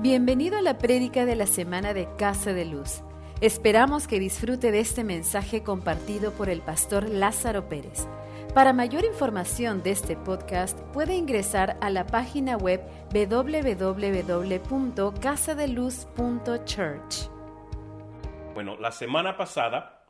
Bienvenido a la prédica de la semana de Casa de Luz. Esperamos que disfrute de este mensaje compartido por el pastor Lázaro Pérez. Para mayor información de este podcast puede ingresar a la página web www.casadeluz.church. Bueno, la semana pasada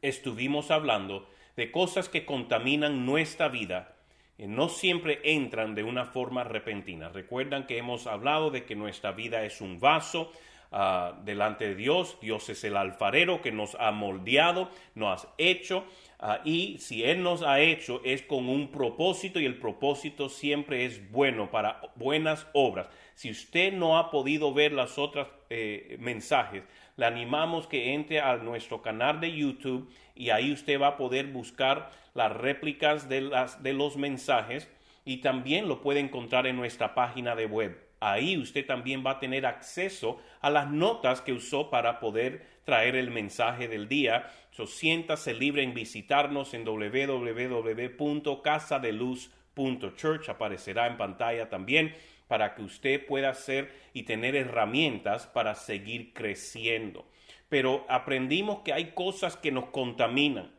estuvimos hablando de cosas que contaminan nuestra vida no siempre entran de una forma repentina. Recuerdan que hemos hablado de que nuestra vida es un vaso ah, delante de Dios. Dios es el alfarero que nos ha moldeado, nos ha hecho. Ah, y si Él nos ha hecho es con un propósito y el propósito siempre es bueno para buenas obras. Si usted no ha podido ver las otras eh, mensajes, le animamos que entre a nuestro canal de YouTube y ahí usted va a poder buscar las réplicas de, las, de los mensajes y también lo puede encontrar en nuestra página de web. Ahí usted también va a tener acceso a las notas que usó para poder traer el mensaje del día. So, siéntase libre en visitarnos en www.casadeluz.church. Aparecerá en pantalla también para que usted pueda hacer y tener herramientas para seguir creciendo. Pero aprendimos que hay cosas que nos contaminan,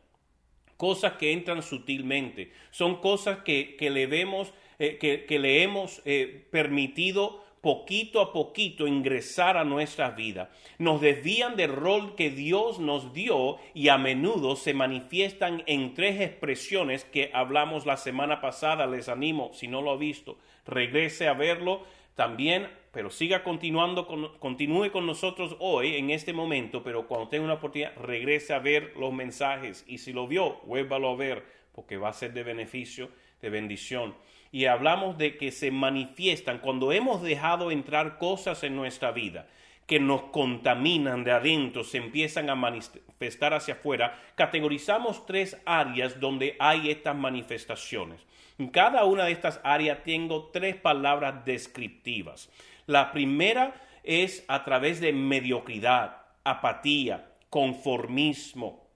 cosas que entran sutilmente, son cosas que, le, vemos, eh, que, le hemos eh, permitido poquito a poquito ingresar a nuestra vida. Nos desvían del rol que Dios nos dio y a menudo se manifiestan en tres expresiones que hablamos la semana pasada. Les animo, si no lo ha visto, regrese a verlo también, pero siga continuando, con, continúe con nosotros hoy, en este momento, pero cuando tenga una oportunidad, regrese a ver los mensajes y si lo vio, vuélvalo a ver, porque va a ser de beneficio, de bendición. Y hablamos de que se manifiestan cuando hemos dejado entrar cosas en nuestra vida que nos contaminan de adentro, se empiezan a manifestar hacia afuera, categorizamos tres áreas donde hay estas manifestaciones. En cada una de estas áreas tengo tres palabras descriptivas. La primera es a través de mediocridad, apatía, conformismo.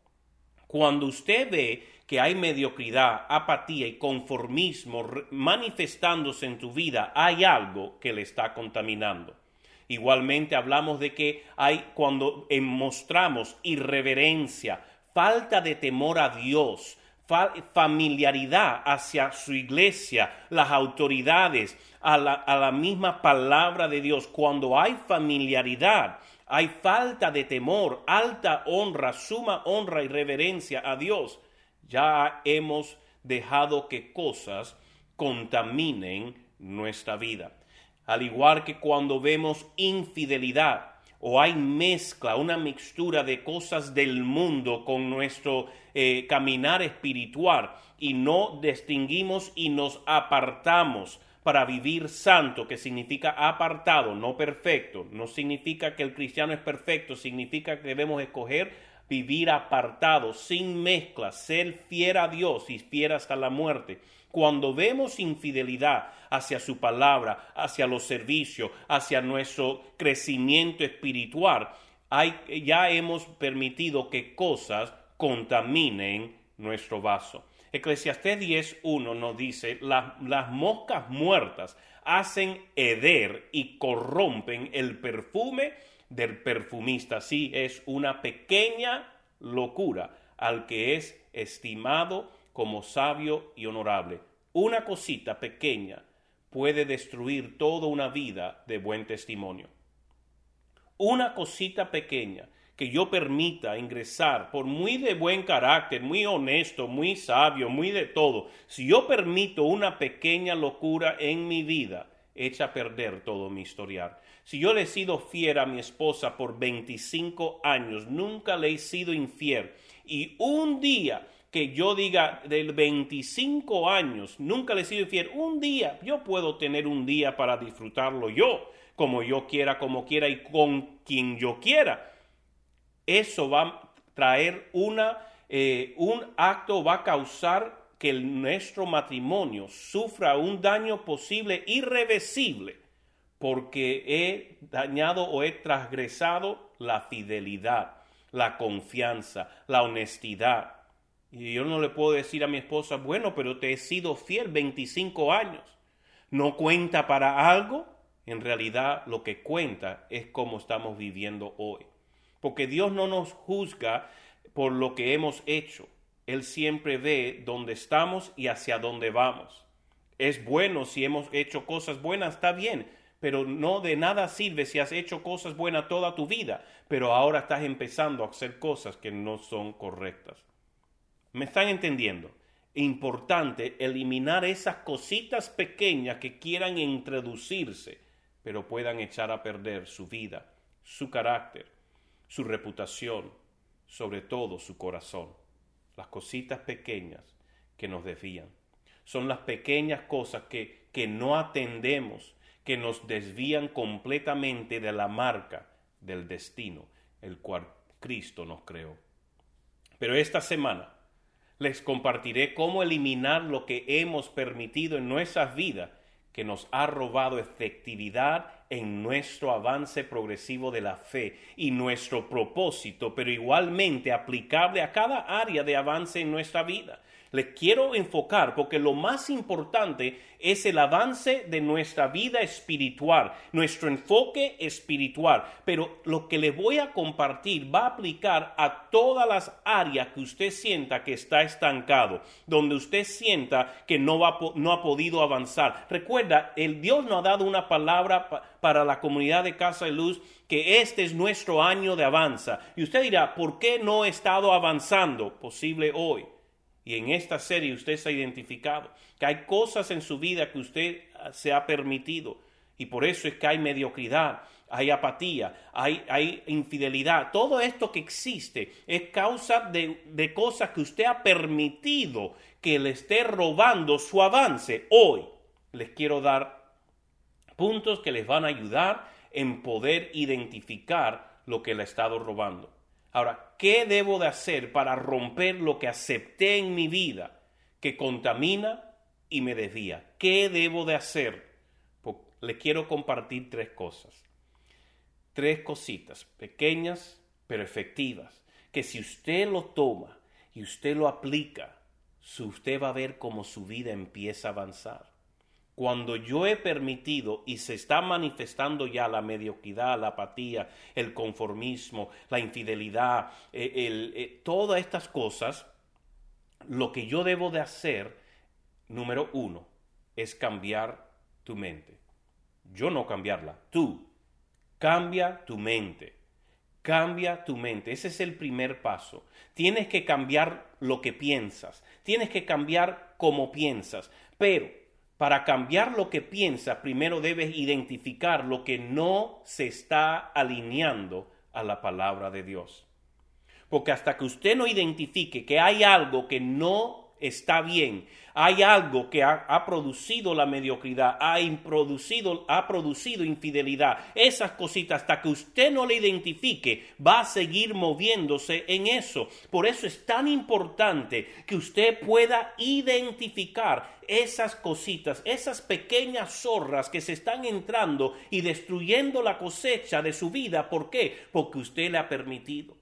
Cuando usted ve que hay mediocridad, apatía y conformismo manifestándose en tu vida, hay algo que le está contaminando. Igualmente hablamos de que hay cuando mostramos irreverencia, falta de temor a Dios, familiaridad hacia su iglesia, las autoridades, a la, a la misma palabra de Dios. Cuando hay familiaridad, hay falta de temor, alta honra, suma honra y reverencia a Dios. Ya hemos dejado que cosas contaminen nuestra vida. Al igual que cuando vemos infidelidad, o hay mezcla, una mixtura de cosas del mundo con nuestro eh, caminar espiritual y no distinguimos y nos apartamos para vivir santo, que significa apartado, no perfecto. No significa que el cristiano es perfecto, significa que debemos escoger vivir apartado, sin mezcla, ser fiel a Dios y fiel hasta la muerte. Cuando vemos infidelidad hacia su palabra, hacia los servicios, hacia nuestro crecimiento espiritual, ya hemos permitido que cosas contaminen nuestro vaso. Eclesiastés 10.1 nos dice, las moscas muertas hacen heder y corrompen el perfume del perfumista. Sí, es una pequeña locura al que es estimado como sabio y honorable. Una cosita pequeña puede destruir toda una vida de buen testimonio. Una cosita pequeña que yo permita ingresar por muy de buen carácter, muy honesto, muy sabio, muy de todo, si yo permito una pequeña locura en mi vida, echa a perder todo mi historial. Si yo le he sido fiel a mi esposa por 25 años, nunca le he sido infiel, y un día que yo diga del 25 años, nunca le he sido infiel, un día, yo puedo tener un día para disfrutarlo yo, como yo quiera, como quiera y con quien yo quiera. Eso va a traer una, eh, un acto, va a causar que nuestro matrimonio sufra un daño posible irreversible porque he dañado o he transgresado la fidelidad, la confianza, la honestidad. Y yo no le puedo decir a mi esposa, bueno, pero te he sido fiel 25 años. ¿No cuenta para algo? En realidad lo que cuenta es cómo estamos viviendo hoy. Porque Dios no nos juzga por lo que hemos hecho. Él siempre ve dónde estamos y hacia dónde vamos. Es bueno si hemos hecho cosas buenas, está bien, pero no de nada sirve si has hecho cosas buenas toda tu vida, pero ahora estás empezando a hacer cosas que no son correctas. ¿Me están entendiendo? Importante eliminar esas cositas pequeñas que quieran introducirse, pero puedan echar a perder su vida, su carácter, su reputación, sobre todo su corazón. Las cositas pequeñas que nos desvían. Son las pequeñas cosas que, que no atendemos, que nos desvían completamente de la marca del destino, el cual Cristo nos creó. Pero esta semana les compartiré cómo eliminar lo que hemos permitido en nuestras vidas que nos ha robado efectividad en nuestro avance progresivo de la fe y nuestro propósito, pero igualmente aplicable a cada área de avance en nuestra vida. Les quiero enfocar porque lo más importante es el avance de nuestra vida espiritual, nuestro enfoque espiritual. Pero lo que le voy a compartir va a aplicar a todas las áreas que usted sienta que está estancado, donde usted sienta que no, va, no ha podido avanzar. Recuerda, el Dios nos ha dado una palabra para la comunidad de Casa de Luz que este es nuestro año de avanza. Y usted dirá, ¿por qué no he estado avanzando? Posible hoy y en esta serie usted se ha identificado que hay cosas en su vida que usted ah, se ha permitido y por eso es que hay mediocridad, hay apatía, hay, hay infidelidad. Todo esto que existe es causa de, de cosas que usted ha permitido que le esté robando su avance. Hoy les quiero dar puntos que les van a ayudar en poder identificar lo que le ha estado robando. Ahora, ¿qué debo de hacer para romper lo que acepté en mi vida que contamina y me desvía? ¿Qué debo de hacer? Pues, le quiero compartir tres cosas. Tres cositas, pequeñas pero efectivas, que si usted lo toma y usted lo aplica, usted va a ver cómo su vida empieza a avanzar cuando yo he permitido y se está manifestando ya la mediocridad, la apatía, el conformismo, la infidelidad, eh, eh, todas estas cosas, lo que yo debo de hacer, número uno, es cambiar tu mente. Yo no cambiarla, tú. Cambia tu mente. Cambia tu mente. Ese es el primer paso. Tienes que cambiar lo que piensas. Tienes que cambiar cómo piensas. Pero para cambiar lo que piensa, primero debes identificar lo que no se está alineando a la palabra de Dios. Porque hasta que usted no identifique que hay algo que no está bien. Hay algo que ha, producido la mediocridad, ha producido, ha producido infidelidad. Esas cositas, hasta que usted no le identifique, va a seguir moviéndose en eso. Por eso es tan importante que usted pueda identificar esas cositas, esas pequeñas zorras que se están entrando y destruyendo la cosecha de su vida. ¿Por qué? Porque usted le ha permitido.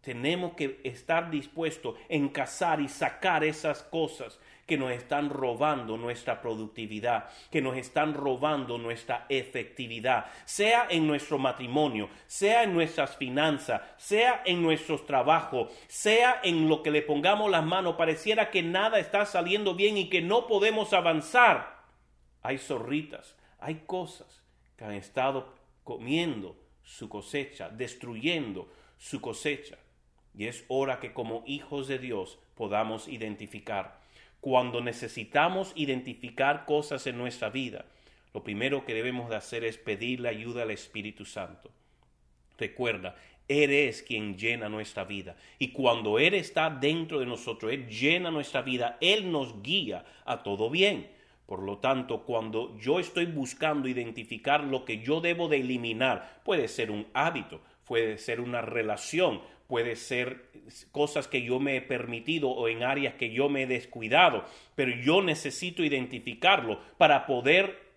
Tenemos que estar dispuestos en cazar y sacar esas cosas que nos están robando nuestra productividad, que nos están robando nuestra efectividad, sea en nuestro matrimonio, sea en nuestras finanzas, sea en nuestros trabajos, sea en lo que le pongamos las manos, pareciera que nada está saliendo bien y que no podemos avanzar. Hay zorritas, hay cosas que han estado comiendo su cosecha, destruyendo su cosecha. Y es hora que como hijos de Dios podamos identificar. Cuando necesitamos identificar cosas en nuestra vida, lo primero que debemos de hacer es pedirle ayuda al Espíritu Santo. Recuerda, Él es quien llena nuestra vida. Y cuando Él está dentro de nosotros, Él llena nuestra vida, Él nos guía a todo bien. Por lo tanto, cuando yo estoy buscando identificar lo que yo debo de eliminar, puede ser un hábito, puede ser una relación, puede ser cosas que yo me he permitido o en áreas que yo me he descuidado, pero yo necesito identificarlo para poder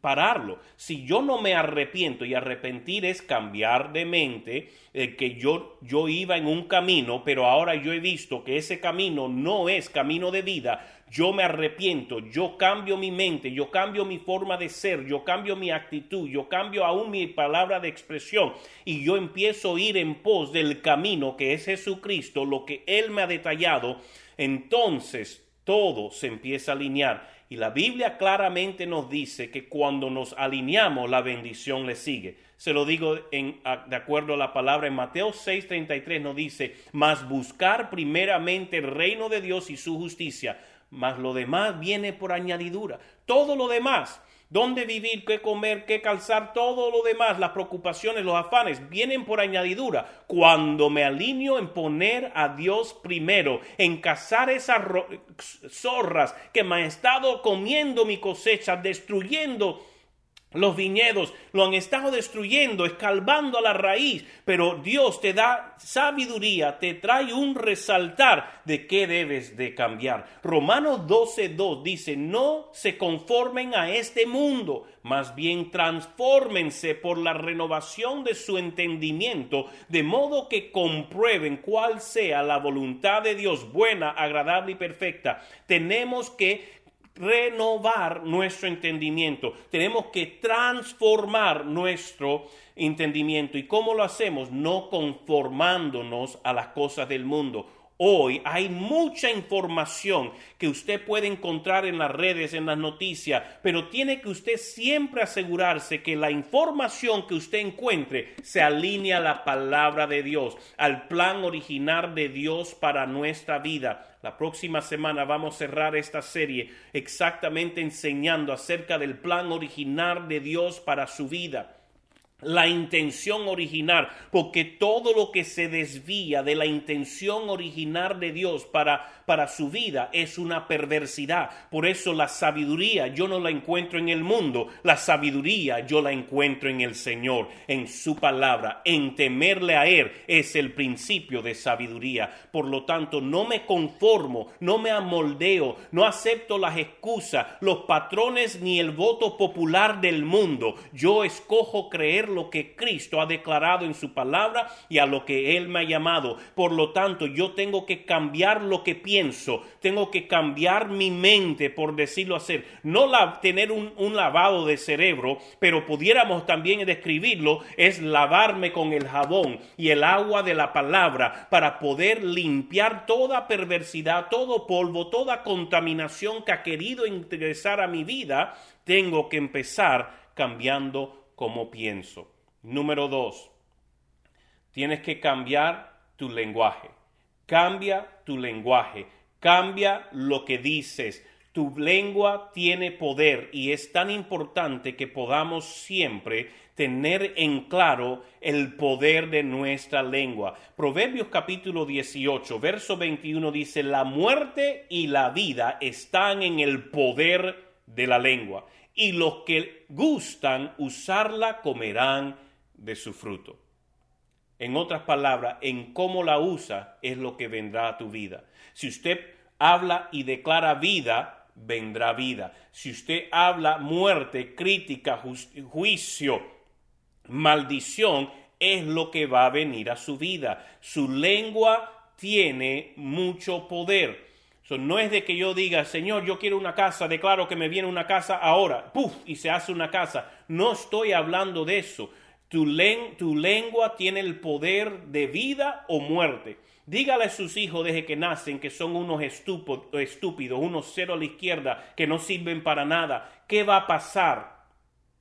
pararlo. Si yo no me arrepiento y arrepentir es cambiar de mente, eh, que yo, yo iba en un camino, pero ahora yo he visto que ese camino no es camino de vida, yo me arrepiento, yo cambio mi mente, yo cambio mi forma de ser, yo cambio mi actitud, yo cambio aún mi palabra de expresión y yo empiezo a ir en pos del camino que es Jesucristo, lo que Él me ha detallado, entonces todo se empieza a alinear. Y la Biblia claramente nos dice que cuando nos alineamos, la bendición le sigue. Se lo digo en, de acuerdo a la palabra en Mateo 6:33 nos dice, mas buscar primeramente el reino de Dios y su justicia mas lo demás viene por añadidura. Todo lo demás, dónde vivir, qué comer, qué calzar, todo lo demás, las preocupaciones, los afanes, vienen por añadidura. Cuando me alineo en poner a Dios primero, en cazar esas zorras que me han estado comiendo mi cosecha, destruyendo los viñedos lo han estado destruyendo, escalvando a la raíz, pero Dios te da sabiduría, te trae un resaltar de qué debes de cambiar. Romanos 12.2 dice, no se conformen a este mundo, más bien transfórmense por la renovación de su entendimiento, de modo que comprueben cuál sea la voluntad de Dios buena, agradable y perfecta. Tenemos que renovar nuestro entendimiento, tenemos que transformar nuestro entendimiento. ¿Y cómo lo hacemos? No conformándonos a las cosas del mundo Hoy hay mucha información que usted puede encontrar en las redes, en las noticias, pero tiene que usted siempre asegurarse que la información que usted encuentre se alinea a la palabra de Dios, al plan original de Dios para nuestra vida. La próxima semana vamos a cerrar esta serie exactamente enseñando acerca del plan original de Dios para su vida. La intención original, porque todo lo que se desvía de la intención original de Dios para, para su vida es una perversidad. Por eso la sabiduría yo no la encuentro en el mundo, la sabiduría yo la encuentro en el Señor, en su palabra, en temerle a Él es el principio de sabiduría. Por lo tanto, no me conformo, no me amoldeo, no acepto las excusas, los patrones ni el voto popular del mundo. Yo escojo creer lo que Cristo ha declarado en su palabra y a lo que Él me ha llamado. Por lo tanto, yo tengo que cambiar lo que pienso, tengo que cambiar mi mente, por decirlo así. No la, tener un, lavado de cerebro, pero pudiéramos también describirlo, es lavarme con el jabón y el agua de la palabra para poder limpiar toda perversidad, todo polvo, toda contaminación que ha querido ingresar a mi vida. Tengo que empezar cambiando como pienso. Número dos, tienes que cambiar tu lenguaje. Cambia tu lenguaje. Cambia lo que dices. Tu lengua tiene poder y es tan importante que podamos siempre tener en claro el poder de nuestra lengua. Proverbios capítulo 18, verso 21 dice, la muerte y la vida están en el poder de la lengua y los que gustan usarla comerán de su fruto. En otras palabras, en cómo la usa es lo que vendrá a tu vida. Si usted habla y declara vida, vendrá vida. Si usted habla muerte, crítica, juicio, maldición, es lo que va a venir a su vida. Su lengua tiene mucho poder no es de que yo diga, Señor, yo quiero una casa, declaro que me viene una casa ahora, ¡puf! y se hace una casa. No estoy hablando de eso. Tu, tu lengua tiene el poder de vida o muerte. Dígale a sus hijos desde que nacen que son unos estúpidos, unos cero a la izquierda, que no sirven para nada. ¿Qué va a pasar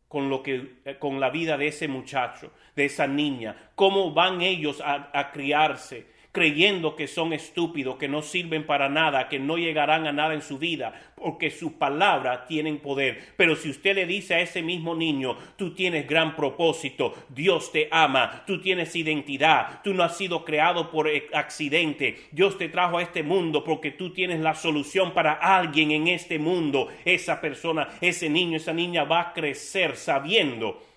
con, lo que, con la vida de ese muchacho, de esa niña? ¿Cómo van ellos a criarse? Creyendo que son estúpidos, que no sirven para nada, que no llegarán a nada en su vida, porque sus palabras tienen poder. Pero si usted le dice a ese mismo niño, tú tienes gran propósito, Dios te ama, tú tienes identidad, tú no has sido creado por accidente, Dios te trajo a este mundo porque tú tienes la solución para alguien en este mundo, esa persona, ese niño, esa niña va a crecer sabiendo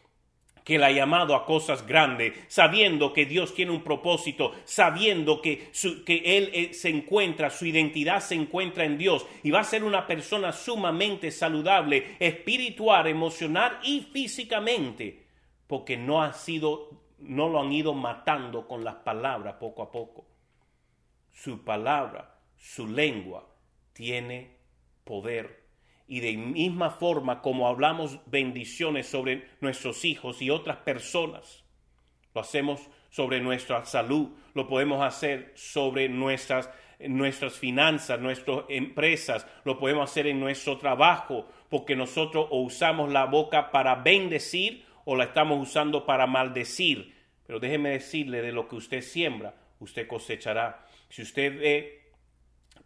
que la ha llamado a cosas grandes, sabiendo que Dios tiene un propósito, sabiendo que, que Él eh, se encuentra, su identidad se encuentra en Dios y va a ser una persona sumamente saludable, espiritual, emocional y físicamente, porque no ha sido, no lo han ido matando con las palabras poco a poco. Su palabra, su lengua tiene poder y de misma forma como hablamos bendiciones sobre nuestros hijos y otras personas, lo hacemos sobre nuestra salud, lo podemos hacer sobre nuestras, nuestras finanzas, nuestras empresas, lo podemos hacer en nuestro trabajo, porque nosotros o usamos la boca para bendecir o la estamos usando para maldecir. Pero déjeme decirle de lo que usted siembra, usted cosechará. Si usted ve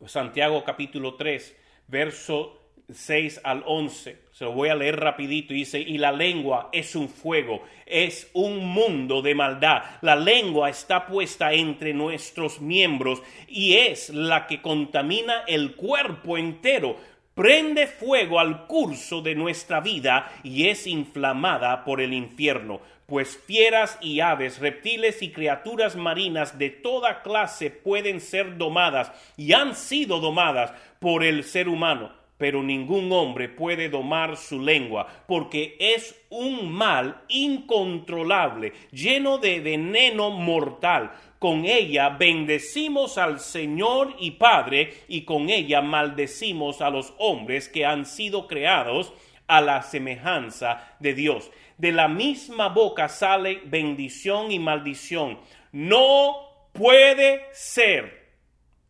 Santiago capítulo 3, verso 6 al 11. Se lo voy a leer rapidito. Dice, y la lengua es un fuego, es un mundo de maldad. La lengua está puesta entre nuestros miembros y es la que contamina el cuerpo entero. Prende fuego al curso de nuestra vida y es inflamada por el infierno. Pues fieras y aves, reptiles y criaturas marinas de toda clase pueden ser domadas y han sido domadas por el ser humano pero ningún hombre puede domar su lengua, porque es un mal incontrolable, lleno de veneno mortal. Con ella bendecimos al Señor y Padre, y con ella maldecimos a los hombres que han sido creados a la semejanza de Dios. De la misma boca sale bendición y maldición. No puede ser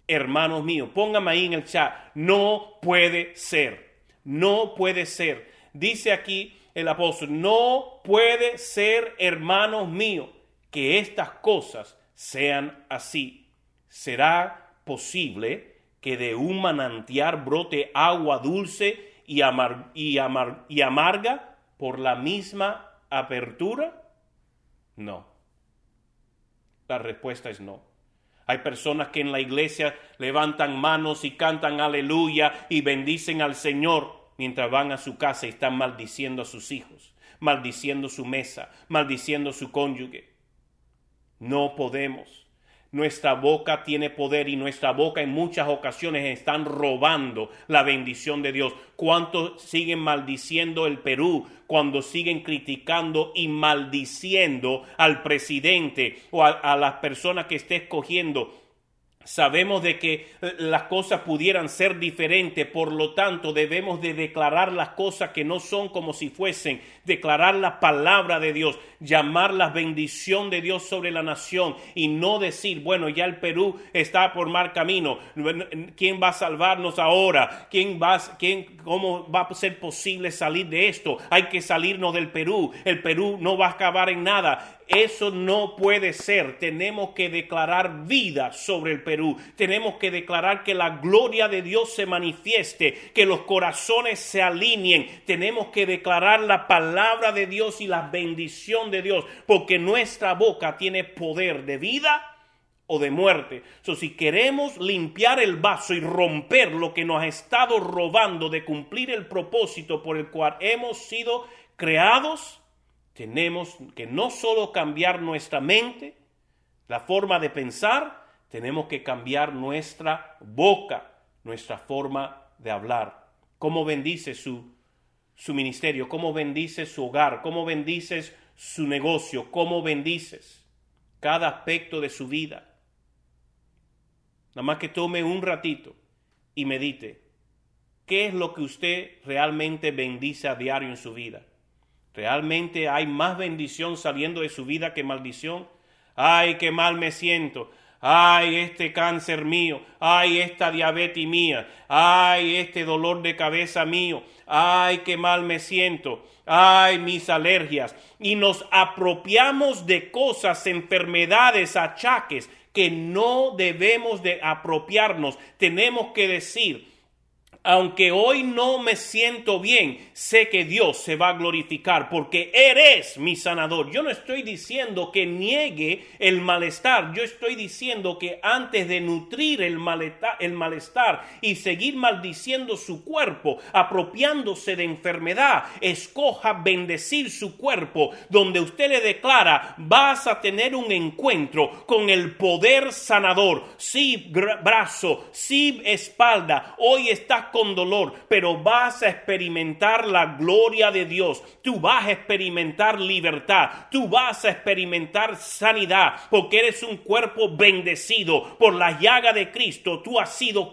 hermanos míos, póngame ahí en el chat, no puede ser, no puede ser. Dice aquí el apóstol, no puede ser, hermanos míos, que estas cosas sean así. ¿Será posible que de un manantial brote agua dulce y, y, y amarga por la misma apertura? No. La respuesta es no. Hay personas que en la iglesia levantan manos y cantan aleluya y bendicen al Señor mientras van a su casa y están maldiciendo a sus hijos, maldiciendo su mesa, maldiciendo su cónyuge. No podemos. Nuestra boca tiene poder y nuestra boca en muchas ocasiones están robando la bendición de Dios. ¿Cuántos siguen maldiciendo el Perú cuando siguen criticando y maldiciendo al presidente o a, a las personas que esté escogiendo? Sabemos de que eh, las cosas pudieran ser diferentes, por lo tanto debemos de declarar las cosas que no son como si fuesen, declarar la palabra de Dios, llamar la bendición de Dios sobre la nación y no decir, bueno, ya el Perú está por mal camino, ¿quién va a salvarnos ahora? ¿Quién va, quién, cómo va a ser posible salir de esto? Hay que salirnos del Perú, el Perú no va a acabar en nada. Eso no puede ser. Tenemos que declarar vida sobre el Perú. Tenemos que declarar que la gloria de Dios se manifieste, que los corazones se alineen. Tenemos que declarar la palabra de Dios y la bendición de Dios, porque nuestra boca tiene poder de vida o de muerte. So, si queremos limpiar el vaso y romper lo que nos ha estado robando de cumplir el propósito por el cual hemos sido creados, tenemos que no solo cambiar nuestra mente, la forma de pensar, tenemos que cambiar nuestra boca, nuestra forma de hablar. ¿Cómo bendice su, su ministerio? ¿Cómo bendice su hogar? ¿Cómo bendices su negocio? ¿Cómo bendices cada aspecto de su vida? Nada más que tome un ratito y medite. ¿Qué es lo que usted realmente bendice a diario en su vida? ¿Realmente hay más bendición saliendo de su vida que maldición? Ay, qué mal me siento. Ay, este cáncer mío. Ay, esta diabetes mía. Ay, este dolor de cabeza mío. Ay, qué mal me siento. Ay, mis alergias. Y nos apropiamos de cosas, enfermedades, achaques que no debemos de apropiarnos. Tenemos que decir, aunque hoy no me siento bien, sé que Dios se va a glorificar porque eres mi sanador. Yo no estoy diciendo que niegue el malestar, yo estoy diciendo que antes de nutrir el malestar, y seguir maldiciendo su cuerpo, apropiándose de enfermedad, escoja bendecir su cuerpo, donde usted le declara, vas a tener un encuentro con el poder sanador. Sí, brazo, sí, espalda, hoy estás con dolor, pero vas a experimentar la gloria de Dios. Tú vas a experimentar libertad. Tú vas a experimentar sanidad porque eres un cuerpo bendecido por la llaga de Cristo. Tú has sido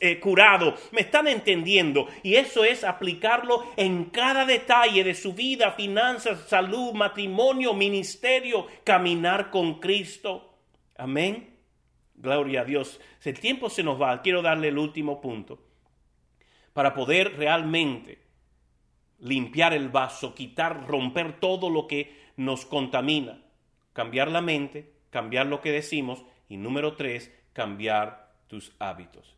eh, curado. ¿Me están entendiendo? Y eso es aplicarlo en cada detalle de su vida, finanzas, salud, matrimonio, ministerio, caminar con Cristo. Amén. Gloria a Dios. El tiempo se nos va. Quiero darle el último punto para poder realmente limpiar el vaso, quitar, romper todo lo que nos contamina. Cambiar la mente, cambiar lo que decimos y número tres, cambiar tus hábitos.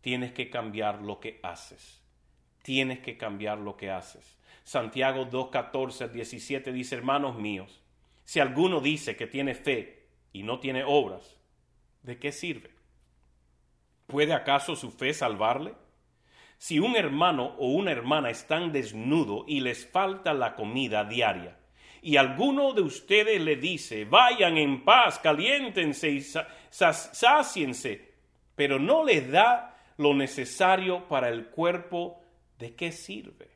Tienes que cambiar lo que haces. Tienes que cambiar lo que haces. Santiago 2, 14 17 dice, hermanos míos, si alguno dice que tiene fe y no tiene obras, ¿de qué sirve? ¿Puede acaso su fe salvarle? Si un hermano o una hermana están desnudo y les falta la comida diaria, y alguno de ustedes le dice, vayan en paz, caliéntense y sáciense, pero no les da lo necesario para el cuerpo, ¿de qué sirve?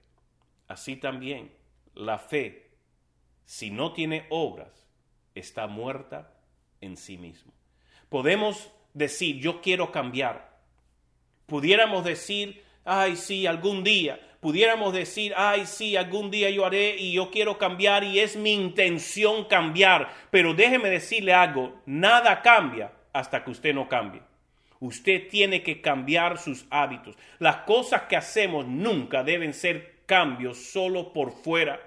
Así también la fe, si no tiene obras, está muerta en sí mismo. Podemos decir, yo quiero cambiar. Pudiéramos decir, ay, sí, algún día. Pudiéramos decir, ay, sí, algún día yo haré y yo quiero cambiar y es mi intención cambiar. Pero déjeme decirle algo, nada cambia hasta que usted no cambie. Usted tiene que cambiar sus hábitos. Las cosas que hacemos nunca deben ser cambios solo por fuera.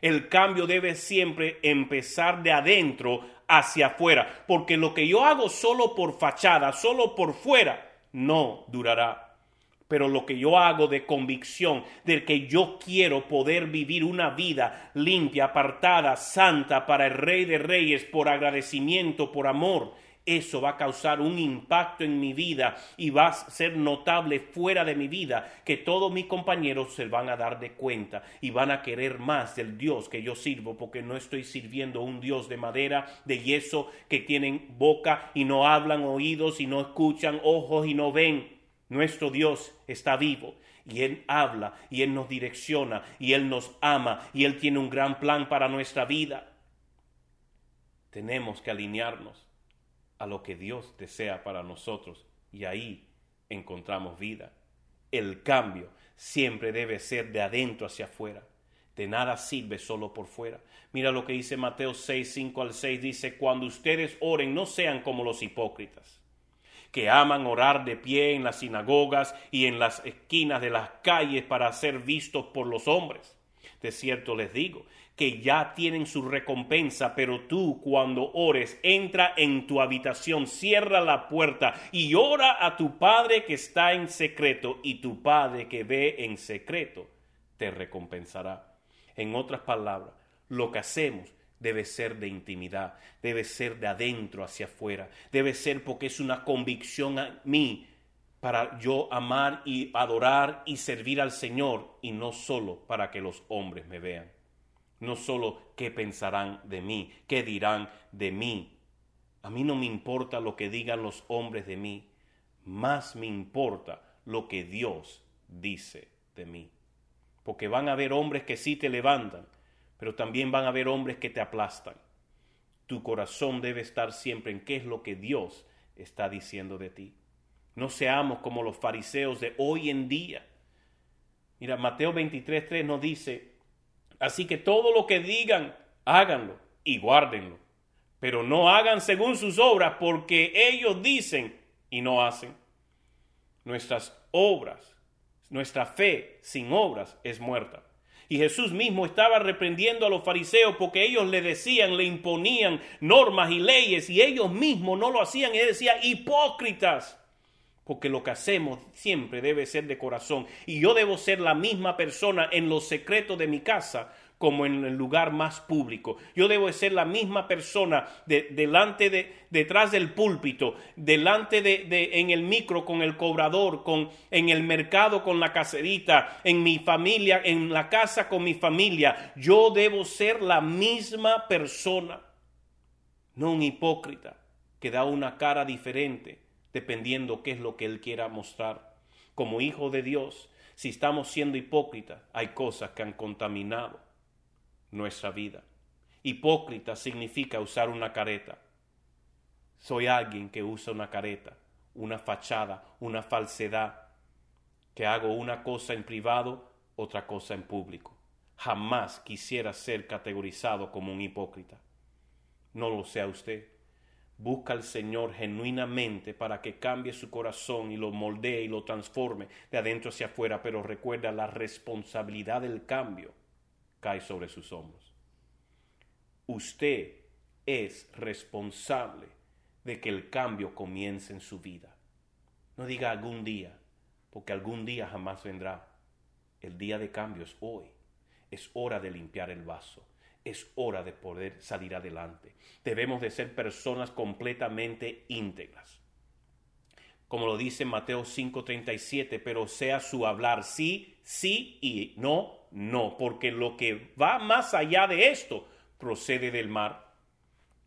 El cambio debe siempre empezar de adentro hacia afuera, porque lo que yo hago solo por fachada, solo por fuera, no durará pero lo que yo hago de convicción, de que yo quiero poder vivir una vida limpia, apartada, santa para el Rey de Reyes, por agradecimiento, por amor, eso va a causar un impacto en mi vida y va a ser notable fuera de mi vida que todos mis compañeros se van a dar de cuenta y van a querer más del Dios que yo sirvo porque no estoy sirviendo un Dios de madera, de yeso, que tienen boca y no hablan, oídos y no escuchan, ojos y no ven. Nuestro Dios está vivo y Él habla y Él nos direcciona y Él nos ama y Él tiene un gran plan para nuestra vida. Tenemos que alinearnos a lo que Dios desea para nosotros y ahí encontramos vida. El cambio siempre debe ser de adentro hacia afuera. De nada sirve solo por fuera. Mira lo que dice Mateo 6, 5 al 6. Dice, cuando ustedes oren, no sean como los hipócritas que aman orar de pie en las sinagogas y en las esquinas de las calles para ser vistos por los hombres. De cierto les digo que ya tienen su recompensa, pero tú cuando ores, entra en tu habitación, cierra la puerta y ora a tu Padre que está en secreto, y tu Padre que ve en secreto te recompensará. En otras palabras, lo que hacemos debe ser de intimidad, debe ser de adentro hacia afuera, debe ser porque es una convicción a mí para yo amar y adorar y servir al Señor y no solo para que los hombres me vean, no solo qué pensarán de mí, qué dirán de mí. A mí no me importa lo que digan los hombres de mí, más me importa lo que Dios dice de mí. Porque van a haber hombres que sí te levantan, pero también van a haber hombres que te aplastan. Tu corazón debe estar siempre en qué es lo que Dios está diciendo de ti. No seamos como los fariseos de hoy en día. Mira, Mateo 23.3 nos dice, así que todo lo que digan, háganlo y guárdenlo, pero no hagan según sus obras porque ellos dicen y no hacen. Nuestras obras, nuestra fe sin obras es muerta. Y Jesús mismo estaba reprendiendo a los fariseos porque ellos le decían, le imponían normas y leyes y ellos mismos no lo hacían. Él decía, hipócritas, porque lo que hacemos siempre debe ser de corazón. Y yo debo ser la misma persona en los secretos de mi casa como en el lugar más público. Yo debo ser la misma persona delante de, detrás del púlpito, delante de, en el micro con el cobrador, con, en el mercado con la caserita, en mi familia, en la casa con mi familia. Yo debo ser la misma persona, no un hipócrita que da una cara diferente dependiendo qué es lo que Él quiera mostrar. Como hijo de Dios, si estamos siendo hipócritas, hay cosas que han contaminado nuestra vida. Hipócrita significa usar una careta. Soy alguien que usa una careta, una fachada, una falsedad, que hago una cosa en privado, otra cosa en público. Jamás quisiera ser categorizado como un hipócrita. No lo sea usted. Busca al Señor genuinamente para que cambie su corazón y lo moldee y lo transforme de adentro hacia afuera, pero recuerda la responsabilidad del cambio cae sobre sus hombros. Usted es responsable de que el cambio comience en su vida. No diga algún día, porque algún día jamás vendrá. El día de cambio es hoy. Es hora de limpiar el vaso es hora de poder salir adelante. Debemos de ser personas completamente íntegras. Como lo dice Mateo 5:37, pero sea su hablar sí, sí y no, no, porque lo que va más allá de esto procede del mar.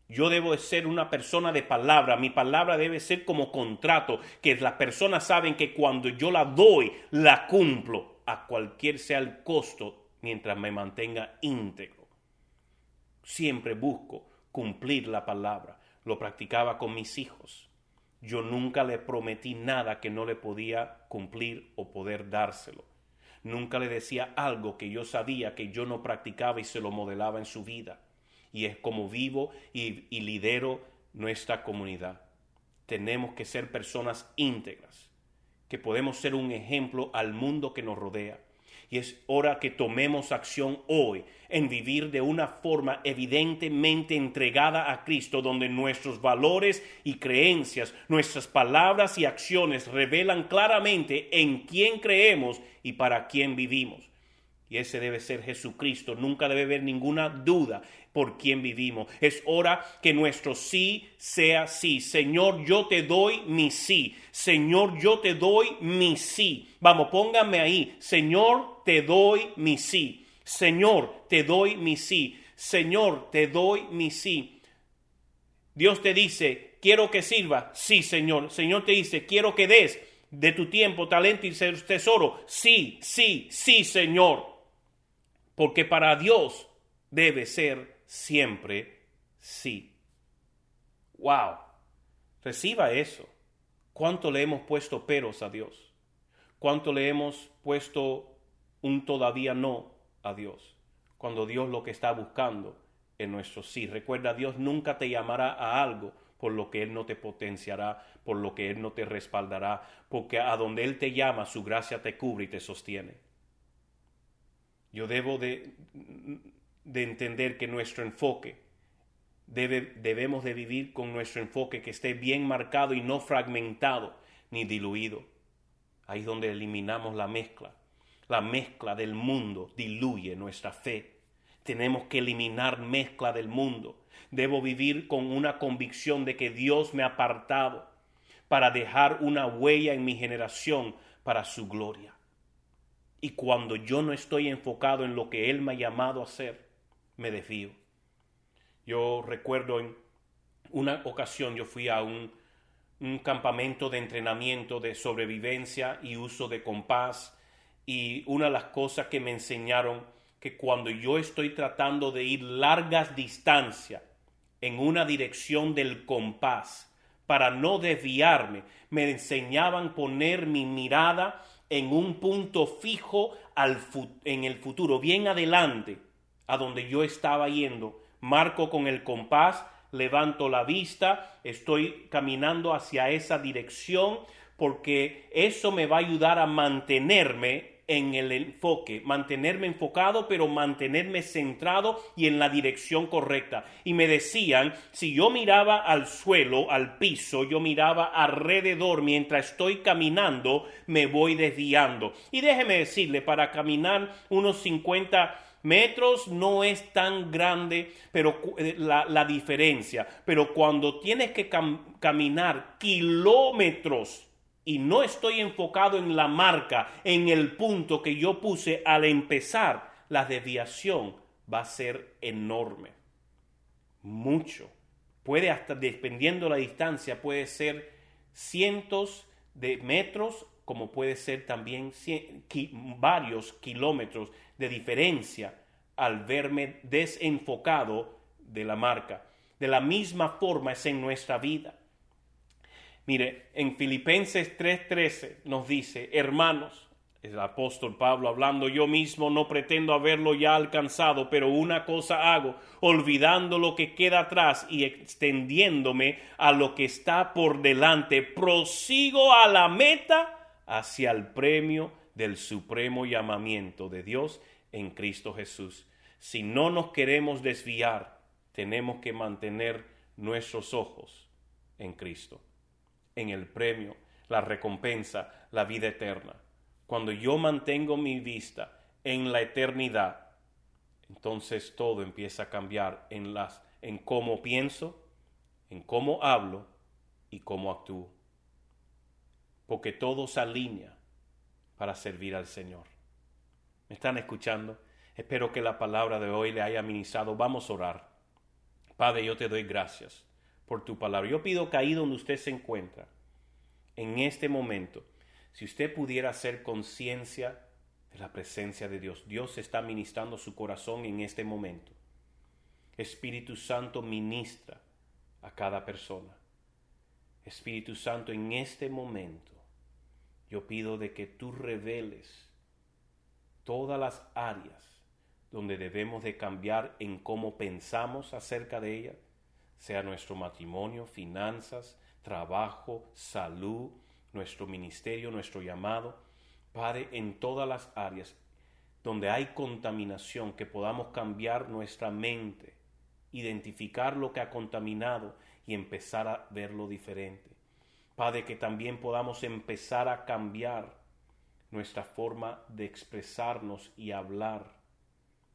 Yo debo de ser una persona de palabra, mi palabra debe ser como contrato, que las personas saben que cuando yo la doy, la cumplo, a cualquier sea el costo, mientras me mantenga íntegro siempre busco cumplir la palabra. Lo practicaba con mis hijos. Yo nunca le prometí nada que no le podía cumplir o poder dárselo. Nunca le decía algo que yo sabía que yo no practicaba y se lo modelaba en su vida. Y es como vivo y, lidero nuestra comunidad. Tenemos que ser personas íntegras, que podemos ser un ejemplo al mundo que nos rodea y es hora que tomemos acción hoy en vivir de una forma evidentemente entregada a Cristo, donde nuestros valores y creencias, nuestras palabras y acciones revelan claramente en quién creemos y para quién vivimos. Ese debe ser Jesucristo. Nunca debe haber ninguna duda por quién vivimos. Es hora que nuestro sí sea sí. Señor, yo te doy mi sí. Señor, yo te doy mi sí. Vamos, póngame ahí. Señor, te doy mi sí. Señor, te doy mi sí. Señor, te doy mi sí. Dios te dice, quiero que sirva. Sí, Señor. Señor te dice, quiero que des de tu tiempo, talento y tesoro. Sí, sí, sí, Señor. Porque para Dios debe ser siempre sí. Wow. Reciba eso. ¿Cuánto le hemos puesto peros a Dios? ¿Cuánto le hemos puesto un todavía no a Dios? Cuando Dios lo que está buscando en nuestro sí. Recuerda, Dios nunca te llamará a algo por lo que Él no te potenciará, por lo que Él no te respaldará, porque a donde Él te llama, su gracia te cubre y te sostiene. Yo debo de, de entender que nuestro enfoque debe, debemos de vivir con nuestro enfoque que esté bien marcado y no fragmentado ni diluido. Ahí es donde eliminamos la mezcla. La mezcla del mundo diluye nuestra fe. Tenemos que eliminar mezcla del mundo. Debo vivir con una convicción de que Dios me ha apartado para dejar una huella en mi generación para su gloria. Y cuando yo no estoy enfocado en lo que Él me ha llamado a hacer, me desvío. Yo recuerdo en una ocasión yo fui a un, un campamento de entrenamiento de sobrevivencia y uso de compás y una de las cosas que me enseñaron que cuando yo estoy tratando de ir largas distancias en una dirección del compás para no desviarme, me enseñaban poner mi mirada en un punto fijo al en el futuro, bien adelante, a donde yo estaba yendo. Marco con el compás, levanto la vista, estoy caminando hacia esa dirección porque eso me va a ayudar a mantenerme en el enfoque, mantenerme enfocado, pero mantenerme centrado y en la dirección correcta. Y me decían, si yo miraba al suelo, al piso, yo miraba alrededor mientras estoy caminando, me voy desviando. Y déjeme decirle, para caminar unos 50 metros no es tan grande pero eh, la, diferencia, pero cuando tienes que caminar kilómetros y no estoy enfocado en la marca, en el punto que yo puse al empezar, la desviación va a ser enorme. Mucho. Puede hasta, dependiendo la distancia, puede ser cientos de metros, como puede ser también varios kilómetros de diferencia al verme desenfocado de la marca. De la misma forma es en nuestra vida. Mire, en Filipenses 3:13 nos dice, hermanos, el apóstol Pablo hablando, yo mismo no pretendo haberlo ya alcanzado, pero una cosa hago, olvidando lo que queda atrás y extendiéndome a lo que está por delante, prosigo a la meta hacia el premio del supremo llamamiento de Dios en Cristo Jesús. Si no nos queremos desviar, tenemos que mantener nuestros ojos en Cristo en el premio, la recompensa, la vida eterna. Cuando yo mantengo mi vista en la eternidad, entonces todo empieza a cambiar en las en cómo pienso, en cómo hablo y cómo actúo. Porque todo se alinea para servir al Señor. ¿Me están escuchando? Espero que la palabra de hoy le haya ministrado. Vamos a orar. Padre, yo te doy gracias por tu palabra. Yo pido que ahí donde usted se encuentra, en este momento, si usted pudiera hacer conciencia de la presencia de Dios, Dios está ministrando su corazón en este momento. Espíritu Santo ministra a cada persona. Espíritu Santo, en este momento, yo pido de que tú reveles todas las áreas donde debemos de cambiar en cómo pensamos acerca de ella, sea nuestro matrimonio, finanzas, trabajo, salud, nuestro ministerio, nuestro llamado. Padre, en todas las áreas donde hay contaminación, que podamos cambiar nuestra mente, identificar lo que ha contaminado y empezar a verlo diferente. Padre, que también podamos empezar a cambiar nuestra forma de expresarnos y hablar,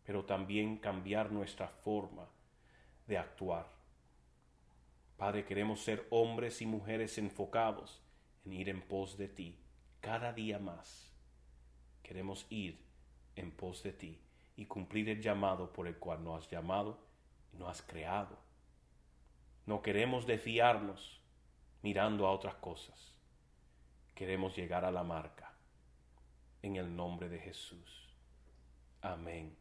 pero también cambiar nuestra forma de actuar. Padre, queremos ser hombres y mujeres enfocados en ir en pos de ti cada día más. Queremos ir en pos de ti y cumplir el llamado por el cual nos has llamado y nos has creado. No queremos desviarnos mirando a otras cosas. Queremos llegar a la marca. En el nombre de Jesús. Amén.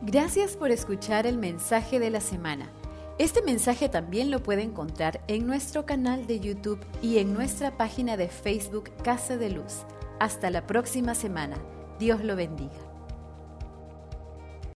Gracias por escuchar el mensaje de la semana. Este mensaje también lo puede encontrar en nuestro canal de YouTube y en nuestra página de Facebook Casa de Luz. Hasta la próxima semana. Dios lo bendiga.